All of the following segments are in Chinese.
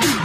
you.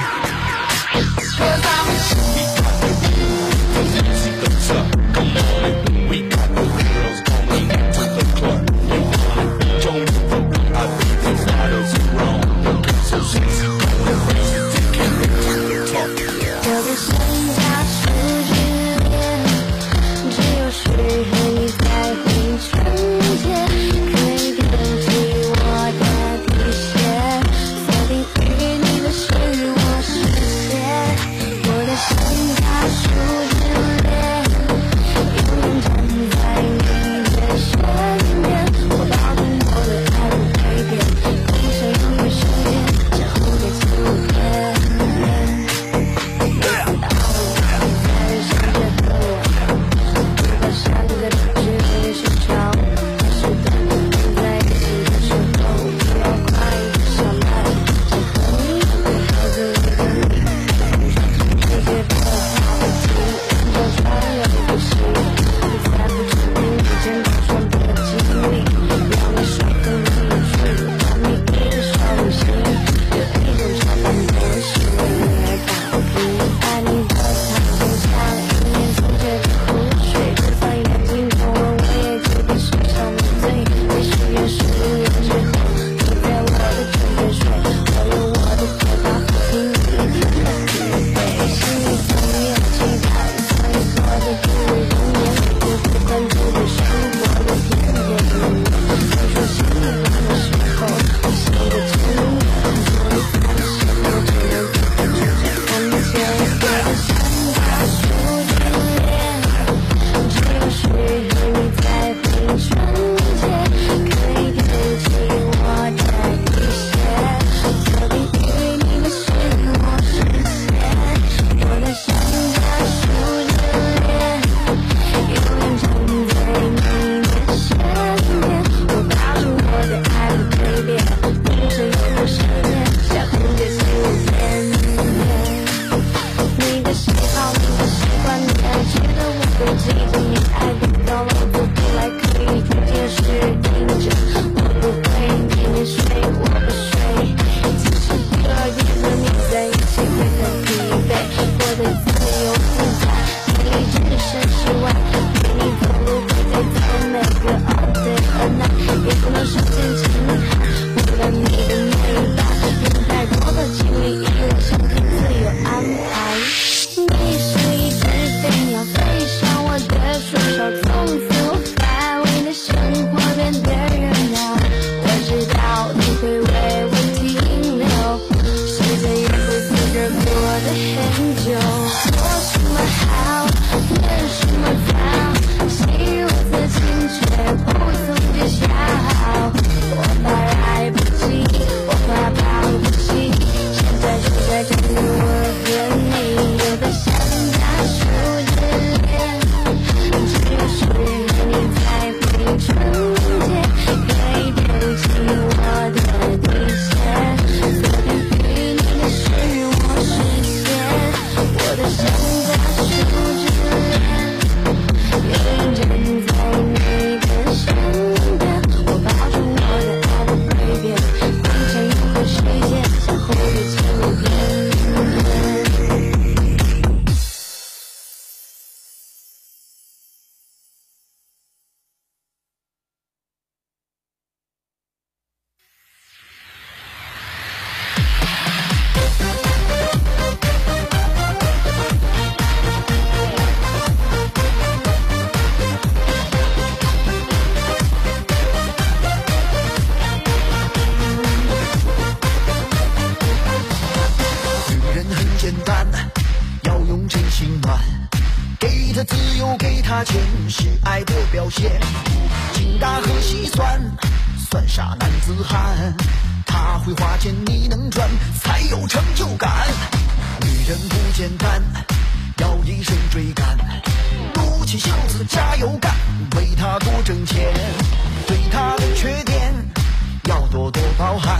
包涵。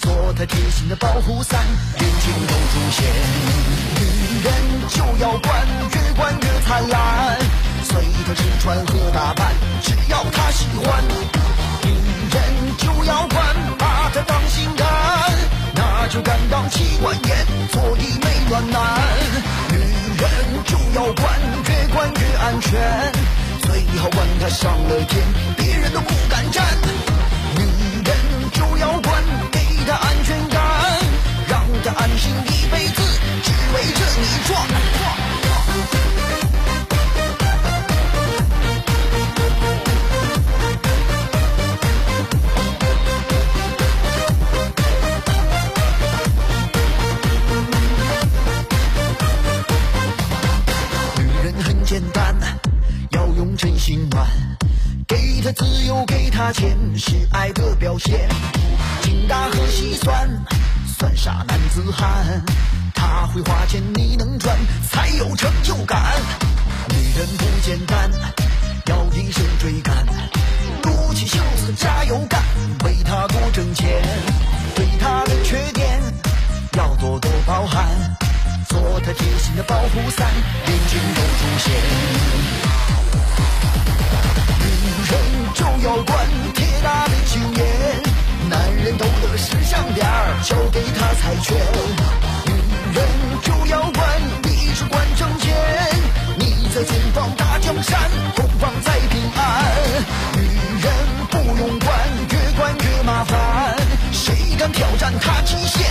做他贴心的保护伞，眼睛都出现。女人就要管，越管越灿烂。随他吃穿和打扮，只要他喜欢。女人就要管，把他当心肝，那就敢当妻管严，坐以没暖男。女人就要管，越管越安全。最好管他上了天，别人都不敢沾。就要管，给他安全感，让他安心一辈子，只围着你转。女人很简单，给她自由，给她钱，是爱的表现。精打和细算，算啥男子汉？他会花钱，你能赚，才有成就感。女人不简单，要一生追赶，撸起袖子加油干，为他多挣钱。对他的缺点，要多多包涵。做他贴心的保护伞，眼睛都出现。人就要管铁打的经验，男人懂得识相点儿，交给他猜拳。女人就要管，你只管挣钱，你在前方打江山，后方在平安。女人不用管，越管越麻烦，谁敢挑战他极限，